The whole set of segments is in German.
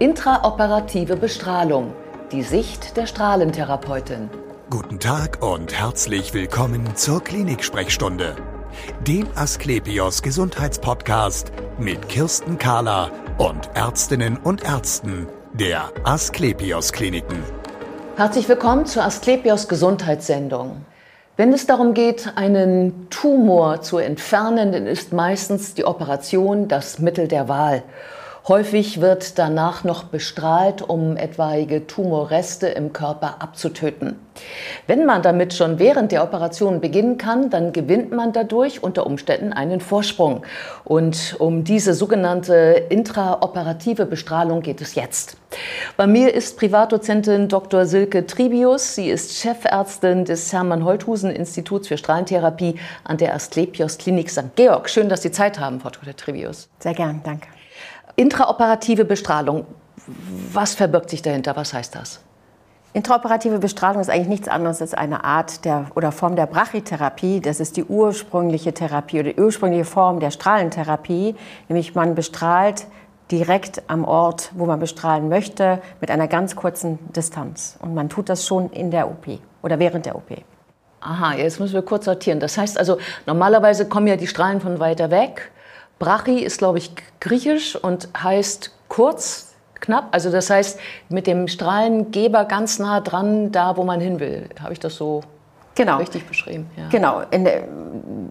Intraoperative Bestrahlung. Die Sicht der Strahlentherapeutin. Guten Tag und herzlich willkommen zur Klinik-Sprechstunde, dem Asklepios Gesundheitspodcast mit Kirsten Kahler und Ärztinnen und Ärzten der Asklepios Kliniken. Herzlich willkommen zur Asklepios Gesundheitssendung. Wenn es darum geht, einen Tumor zu entfernen, dann ist meistens die Operation das Mittel der Wahl. Häufig wird danach noch bestrahlt, um etwaige Tumorreste im Körper abzutöten. Wenn man damit schon während der Operation beginnen kann, dann gewinnt man dadurch unter Umständen einen Vorsprung. Und um diese sogenannte intraoperative Bestrahlung geht es jetzt. Bei mir ist Privatdozentin Dr. Silke Tribius. Sie ist Chefärztin des Hermann Holthusen Instituts für Strahlentherapie an der Asklepios Klinik St. Georg. Schön, dass Sie Zeit haben, Frau Dr. Tribius. Sehr gern, danke. Intraoperative Bestrahlung, was verbirgt sich dahinter? Was heißt das? Intraoperative Bestrahlung ist eigentlich nichts anderes als eine Art der, oder Form der Brachytherapie. Das ist die ursprüngliche Therapie oder die ursprüngliche Form der Strahlentherapie. Nämlich man bestrahlt direkt am Ort, wo man bestrahlen möchte, mit einer ganz kurzen Distanz. Und man tut das schon in der OP oder während der OP. Aha, jetzt müssen wir kurz sortieren. Das heißt also, normalerweise kommen ja die Strahlen von weiter weg. Brachi ist, glaube ich, griechisch und heißt kurz, knapp. Also das heißt, mit dem Strahlengeber ganz nah dran, da wo man hin will. Habe ich das so genau. richtig beschrieben? Ja. Genau. Der,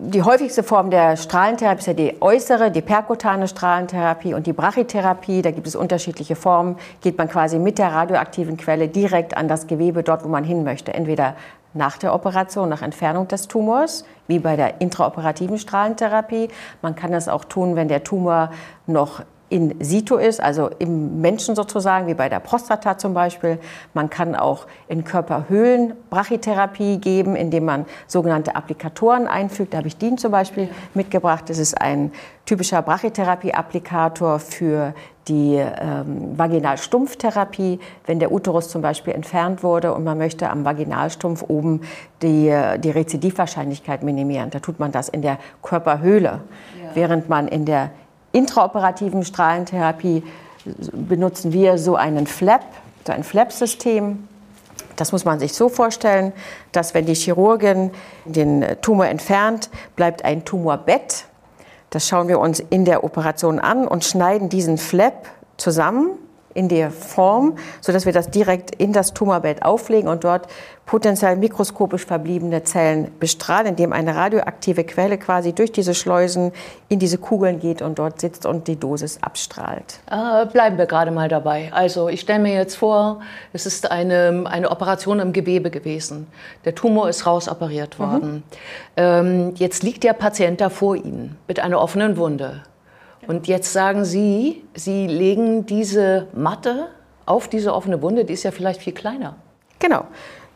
die häufigste Form der Strahlentherapie ist ja die äußere, die perkutane Strahlentherapie und die Brachytherapie. Da gibt es unterschiedliche Formen. Geht man quasi mit der radioaktiven Quelle direkt an das Gewebe dort, wo man hin möchte. Entweder nach der Operation, nach Entfernung des Tumors, wie bei der intraoperativen Strahlentherapie. Man kann das auch tun, wenn der Tumor noch in situ ist, also im Menschen sozusagen, wie bei der Prostata zum Beispiel. Man kann auch in Körperhöhlen Brachytherapie geben, indem man sogenannte Applikatoren einfügt. Da habe ich den zum Beispiel mitgebracht. Das ist ein typischer Brachytherapie-Applikator für die ähm, Vaginalstumpftherapie, wenn der Uterus zum Beispiel entfernt wurde und man möchte am Vaginalstumpf oben die, die Rezidivwahrscheinlichkeit minimieren. Da tut man das in der Körperhöhle, ja. während man in der intraoperativen Strahlentherapie benutzen wir so einen Flap, so ein Flap-System. Das muss man sich so vorstellen, dass wenn die Chirurgin den Tumor entfernt, bleibt ein Tumorbett. Das schauen wir uns in der Operation an und schneiden diesen Flap zusammen in der Form, sodass wir das direkt in das Tumorbett auflegen und dort potenziell mikroskopisch verbliebene Zellen bestrahlen, indem eine radioaktive Quelle quasi durch diese Schleusen in diese Kugeln geht und dort sitzt und die Dosis abstrahlt. Äh, bleiben wir gerade mal dabei. Also ich stelle mir jetzt vor, es ist eine, eine Operation im Gewebe gewesen. Der Tumor ist rausoperiert worden. Mhm. Ähm, jetzt liegt der Patient da vor Ihnen mit einer offenen Wunde. Und jetzt sagen Sie, Sie legen diese Matte auf diese offene Wunde, die ist ja vielleicht viel kleiner. Genau.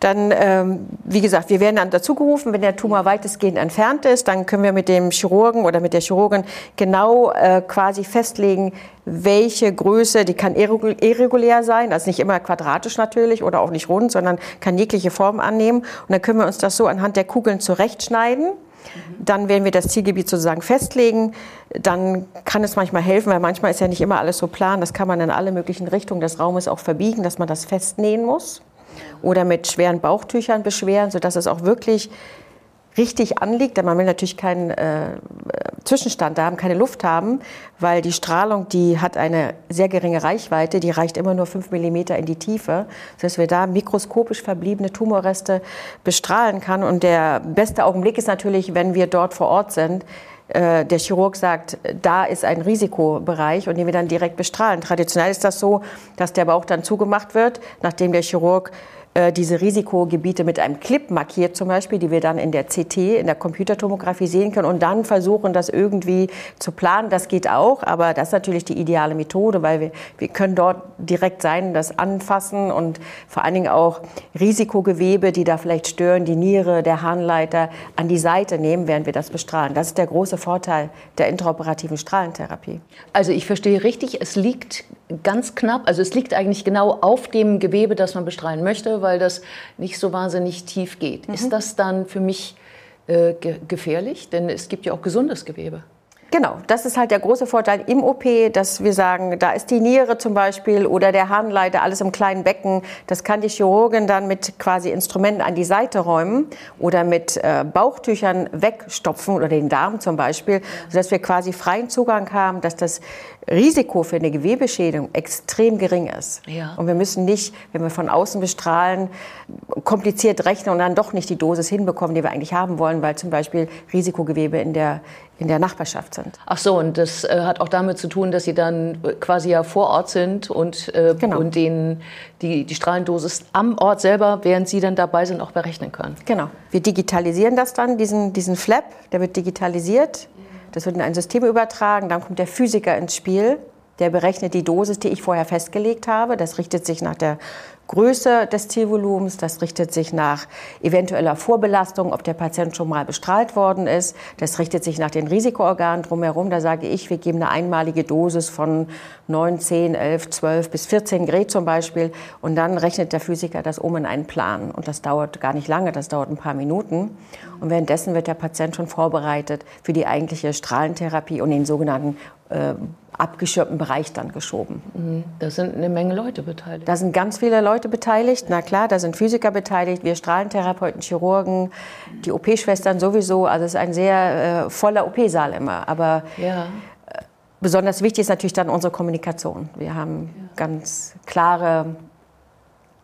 Dann, ähm, wie gesagt, wir werden dann dazu gerufen, wenn der Tumor weitestgehend entfernt ist, dann können wir mit dem Chirurgen oder mit der Chirurgin genau äh, quasi festlegen, welche Größe, die kann irregulär sein, also nicht immer quadratisch natürlich oder auch nicht rund, sondern kann jegliche Form annehmen. Und dann können wir uns das so anhand der Kugeln zurechtschneiden. Dann werden wir das Zielgebiet sozusagen festlegen. Dann kann es manchmal helfen, weil manchmal ist ja nicht immer alles so plan. Das kann man in alle möglichen Richtungen des Raumes auch verbiegen, dass man das festnähen muss. Oder mit schweren Bauchtüchern beschweren, sodass es auch wirklich richtig anliegt, denn man will natürlich keinen äh, Zwischenstand haben, keine Luft haben, weil die Strahlung, die hat eine sehr geringe Reichweite, die reicht immer nur fünf Millimeter in die Tiefe, sodass wir da mikroskopisch verbliebene Tumorreste bestrahlen kann. Und der beste Augenblick ist natürlich, wenn wir dort vor Ort sind, äh, der Chirurg sagt, da ist ein Risikobereich und den wir dann direkt bestrahlen. Traditionell ist das so, dass der Bauch dann zugemacht wird, nachdem der Chirurg äh, diese Risikogebiete mit einem Clip markiert zum Beispiel, die wir dann in der CT, in der Computertomographie sehen können und dann versuchen, das irgendwie zu planen. Das geht auch, aber das ist natürlich die ideale Methode, weil wir, wir können dort direkt sein, das anfassen und vor allen Dingen auch Risikogewebe, die da vielleicht stören, die Niere, der Harnleiter an die Seite nehmen, während wir das bestrahlen. Das ist der große Vorteil der intraoperativen Strahlentherapie. Also ich verstehe richtig, es liegt ganz knapp, also es liegt eigentlich genau auf dem Gewebe, das man bestrahlen möchte, weil das nicht so wahnsinnig tief geht. Mhm. Ist das dann für mich äh, ge gefährlich? Denn es gibt ja auch gesundes Gewebe. Genau, das ist halt der große Vorteil im OP, dass wir sagen, da ist die Niere zum Beispiel oder der Harnleiter, alles im kleinen Becken. Das kann die Chirurgin dann mit quasi Instrumenten an die Seite räumen oder mit äh, Bauchtüchern wegstopfen oder den Darm zum Beispiel, sodass wir quasi freien Zugang haben, dass das Risiko für eine Gewebeschädigung extrem gering ist. Ja. Und wir müssen nicht, wenn wir von außen bestrahlen, kompliziert rechnen und dann doch nicht die Dosis hinbekommen, die wir eigentlich haben wollen, weil zum Beispiel Risikogewebe in der in der Nachbarschaft sind. Ach so, und das äh, hat auch damit zu tun, dass Sie dann quasi ja vor Ort sind und, äh, genau. und den, die, die Strahlendosis am Ort selber, während Sie dann dabei sind, auch berechnen können. Genau. Wir digitalisieren das dann, diesen, diesen Flap, der wird digitalisiert. Das wird in ein System übertragen. Dann kommt der Physiker ins Spiel. Der berechnet die Dosis, die ich vorher festgelegt habe. Das richtet sich nach der Größe des Zielvolumens, das richtet sich nach eventueller Vorbelastung, ob der Patient schon mal bestrahlt worden ist, das richtet sich nach den Risikoorganen drumherum. Da sage ich, wir geben eine einmalige Dosis von 9, 10, 11, 12 bis 14 Gret zum Beispiel und dann rechnet der Physiker das um in einen Plan. Und das dauert gar nicht lange, das dauert ein paar Minuten. Und währenddessen wird der Patient schon vorbereitet für die eigentliche Strahlentherapie und den sogenannten äh, abgeschirmten Bereich dann geschoben. Mhm. Da sind eine Menge Leute beteiligt. Da sind ganz viele Leute beteiligt. Na klar, da sind Physiker beteiligt, wir Strahlentherapeuten, Chirurgen, die OP-Schwestern sowieso. Also es ist ein sehr äh, voller OP-Saal immer. Aber ja. äh, besonders wichtig ist natürlich dann unsere Kommunikation. Wir haben ja. ganz klare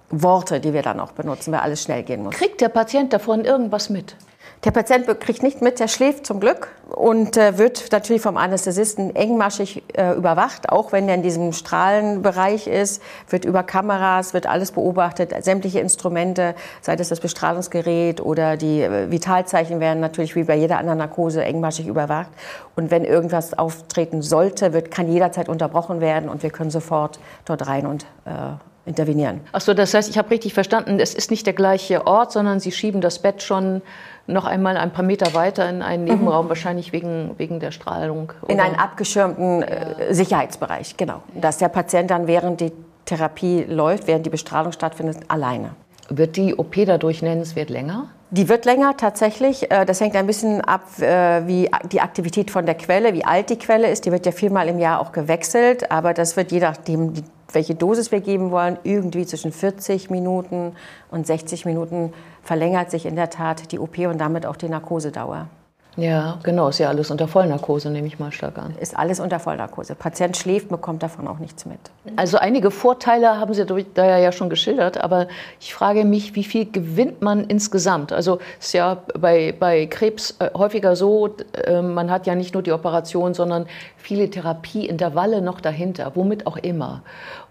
Worte, die wir dann auch benutzen, weil alles schnell gehen muss. Kriegt der Patient davon irgendwas mit? Der Patient kriegt nicht mit, der schläft zum Glück und äh, wird natürlich vom Anästhesisten engmaschig äh, überwacht, auch wenn er in diesem Strahlenbereich ist, wird über Kameras, wird alles beobachtet, sämtliche Instrumente, sei das das Bestrahlungsgerät oder die äh, Vitalzeichen werden natürlich wie bei jeder anderen Narkose engmaschig überwacht. Und wenn irgendwas auftreten sollte, wird, kann jederzeit unterbrochen werden und wir können sofort dort rein und äh, intervenieren. Ach so, das heißt, ich habe richtig verstanden, es ist nicht der gleiche Ort, sondern Sie schieben das Bett schon noch einmal ein paar Meter weiter in einen Nebenraum, mhm. wahrscheinlich wegen, wegen der Strahlung. Oder? In einen abgeschirmten äh, Sicherheitsbereich, genau. Dass der Patient dann während die Therapie läuft, während die Bestrahlung stattfindet, alleine. Wird die OP dadurch nennenswert länger? Die wird länger tatsächlich. Äh, das hängt ein bisschen ab, äh, wie die Aktivität von der Quelle, wie alt die Quelle ist. Die wird ja viermal im Jahr auch gewechselt, aber das wird je nachdem, welche Dosis wir geben wollen, irgendwie zwischen 40 Minuten und 60 Minuten verlängert sich in der Tat die OP und damit auch die Narkosedauer. Ja, genau, ist ja alles unter Vollnarkose, nehme ich mal stark an. Ist alles unter Vollnarkose. Patient schläft, bekommt davon auch nichts mit. Also einige Vorteile haben Sie da ja schon geschildert, aber ich frage mich, wie viel gewinnt man insgesamt? Also es ist ja bei, bei Krebs äh, häufiger so, äh, man hat ja nicht nur die Operation, sondern viele Therapieintervalle noch dahinter, womit auch immer.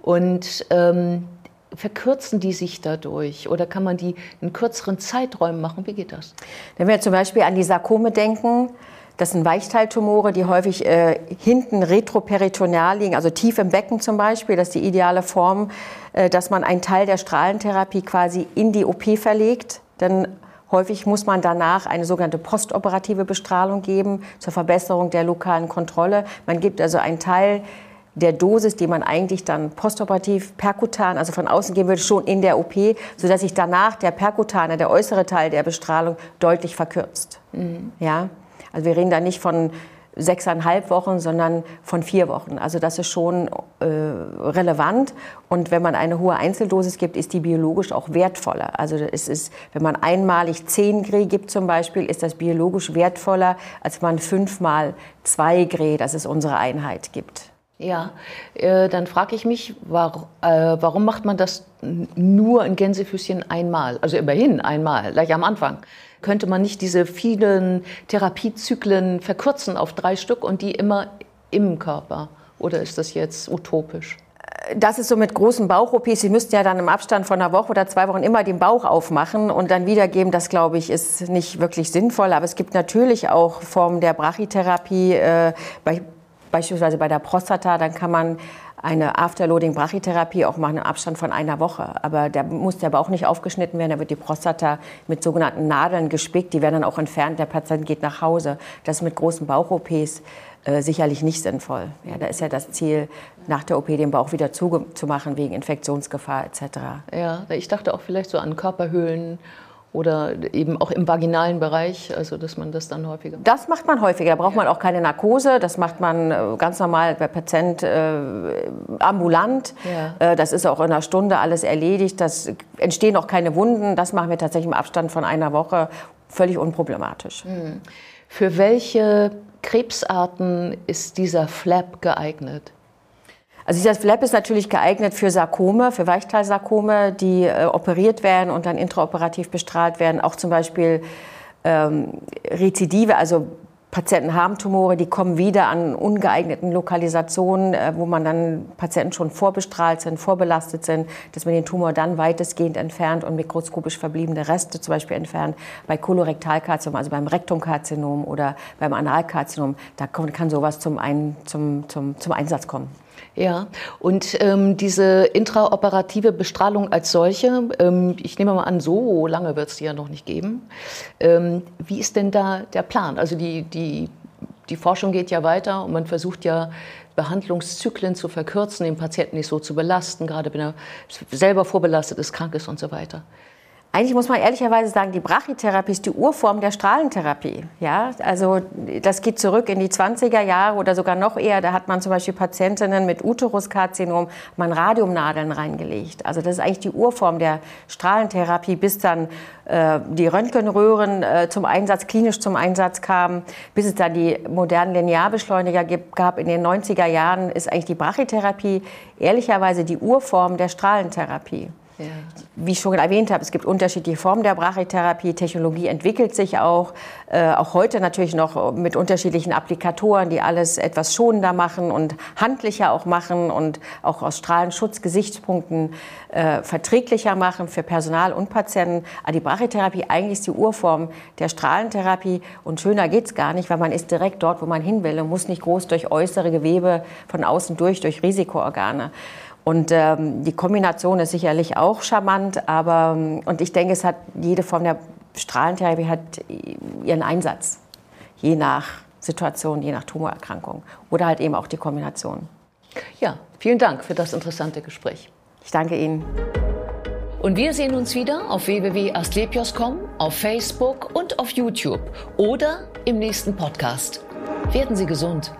Und ähm, verkürzen die sich dadurch oder kann man die in kürzeren Zeiträumen machen? Wie geht das? Wenn wir zum Beispiel an die Sarkome denken, das sind Weichteiltumore, die häufig äh, hinten retroperitoneal liegen, also tief im Becken zum Beispiel. Das ist die ideale Form, äh, dass man einen Teil der Strahlentherapie quasi in die OP verlegt. Denn häufig muss man danach eine sogenannte postoperative Bestrahlung geben zur Verbesserung der lokalen Kontrolle. Man gibt also einen Teil der Dosis, die man eigentlich dann postoperativ perkutan, also von außen geben würde, schon in der OP, sodass sich danach der perkutane, der äußere Teil der Bestrahlung deutlich verkürzt. Mhm. Ja? Also wir reden da nicht von sechseinhalb Wochen, sondern von vier Wochen. Also das ist schon äh, relevant. Und wenn man eine hohe Einzeldosis gibt, ist die biologisch auch wertvoller. Also es ist, wenn man einmalig 10 Gre gibt zum Beispiel, ist das biologisch wertvoller, als wenn man fünfmal 2 Gre, das ist unsere Einheit, gibt. Ja, äh, dann frage ich mich, war, äh, warum macht man das nur in Gänsefüßchen einmal? Also immerhin einmal, gleich am Anfang. Könnte man nicht diese vielen Therapiezyklen verkürzen auf drei Stück und die immer im Körper? Oder ist das jetzt utopisch? das ist so mit großen Bauch-OPs. Sie müssten ja dann im Abstand von einer Woche oder zwei Wochen immer den Bauch aufmachen und dann wiedergeben. Das, glaube ich, ist nicht wirklich sinnvoll. Aber es gibt natürlich auch Formen der Brachytherapie. Äh, bei beispielsweise bei der Prostata, dann kann man eine Afterloading-Brachytherapie auch machen im Abstand von einer Woche. Aber da muss der Bauch nicht aufgeschnitten werden, da wird die Prostata mit sogenannten Nadeln gespickt, die werden dann auch entfernt, der Patient geht nach Hause. Das ist mit großen Bauch-OPs äh, sicherlich nicht sinnvoll. Ja, da ist ja das Ziel, nach der OP den Bauch wieder zuzumachen wegen Infektionsgefahr etc. Ja, ich dachte auch vielleicht so an Körperhöhlen Oder eben auch im vaginalen Bereich, also dass man das dann häufiger macht? Das macht man häufiger. Da braucht man auch keine Narkose. Das macht man äh, ganz normal bei Patient äh, ambulant. Ja. Äh, das ist auch in einer Stunde alles erledigt. Das entstehen auch keine Wunden. Das machen wir tatsächlich im Abstand von einer Woche. Völlig unproblematisch. Hm. Für welche Krebsarten ist dieser Flap geeignet? Also dieser Flap ist natürlich geeignet für Sarkome, für Weichteilsarkome, die äh, operiert werden und dann intraoperativ bestrahlt werden. Auch zum Beispiel ähm, Rezidive, also Patienten haben Tumore, die kommen wieder an ungeeigneten Lokalisationen, äh, wo man dann Patienten schon vorbestrahlt sind, vorbelastet sind, dass man den Tumor dann weitestgehend entfernt und mikroskopisch verbliebene Reste zum Beispiel entfernt. Bei Kolorektalkarzinom, also beim Rektumkarzinom oder beim Analkarzinom, da kann sowas zum, ein, zum, zum, zum Einsatz kommen. Ja, und ähm, diese intraoperative Bestrahlung als solche, ähm, ich nehme mal an, so lange wird es die ja noch nicht geben. Ähm, wie ist denn da der Plan? Also die, die, die Forschung geht ja weiter und man versucht ja Behandlungszyklen zu verkürzen, den Patienten nicht so zu belasten, gerade wenn er selber vorbelastet ist, krank ist und so weiter. Eigentlich muss man ehrlicherweise sagen, die Brachytherapie ist die Urform der Strahlentherapie. Ja, also das geht zurück in die 20er Jahre oder sogar noch eher. Da hat man zum Beispiel Patientinnen mit Uteruskarzinom man Radiumnadeln reingelegt. Also das ist eigentlich die Urform der Strahlentherapie, bis dann äh, die Röntgenröhren äh, zum Einsatz, klinisch zum Einsatz kamen, bis es dann die modernen Linearbeschleuniger gab. In den 90er Jahren ist eigentlich die Brachytherapie ehrlicherweise die Urform der Strahlentherapie. Ja. Wie ich schon erwähnt habe, es gibt unterschiedliche Formen der Brachytherapie. Technologie entwickelt sich auch. Äh, auch heute natürlich noch mit unterschiedlichen Applikatoren, die alles etwas schonender machen und handlicher auch machen und auch aus Strahlenschutzgesichtspunkten äh, verträglicher machen für Personal und Patienten. Aber die Brachytherapie eigentlich ist die Urform der Strahlentherapie und schöner geht's gar nicht, weil man ist direkt dort, wo man hin will und muss nicht groß durch äußere Gewebe von außen durch, durch Risikoorgane. Und ähm, die Kombination ist sicherlich auch charmant, aber ähm, und ich denke, es hat jede Form der Strahlentherapie hat ihren Einsatz, je nach Situation, je nach Tumorerkrankung oder halt eben auch die Kombination. Ja, vielen Dank für das interessante Gespräch. Ich danke Ihnen. Und wir sehen uns wieder auf www.astlepios.com, auf Facebook und auf YouTube oder im nächsten Podcast. Werden Sie gesund.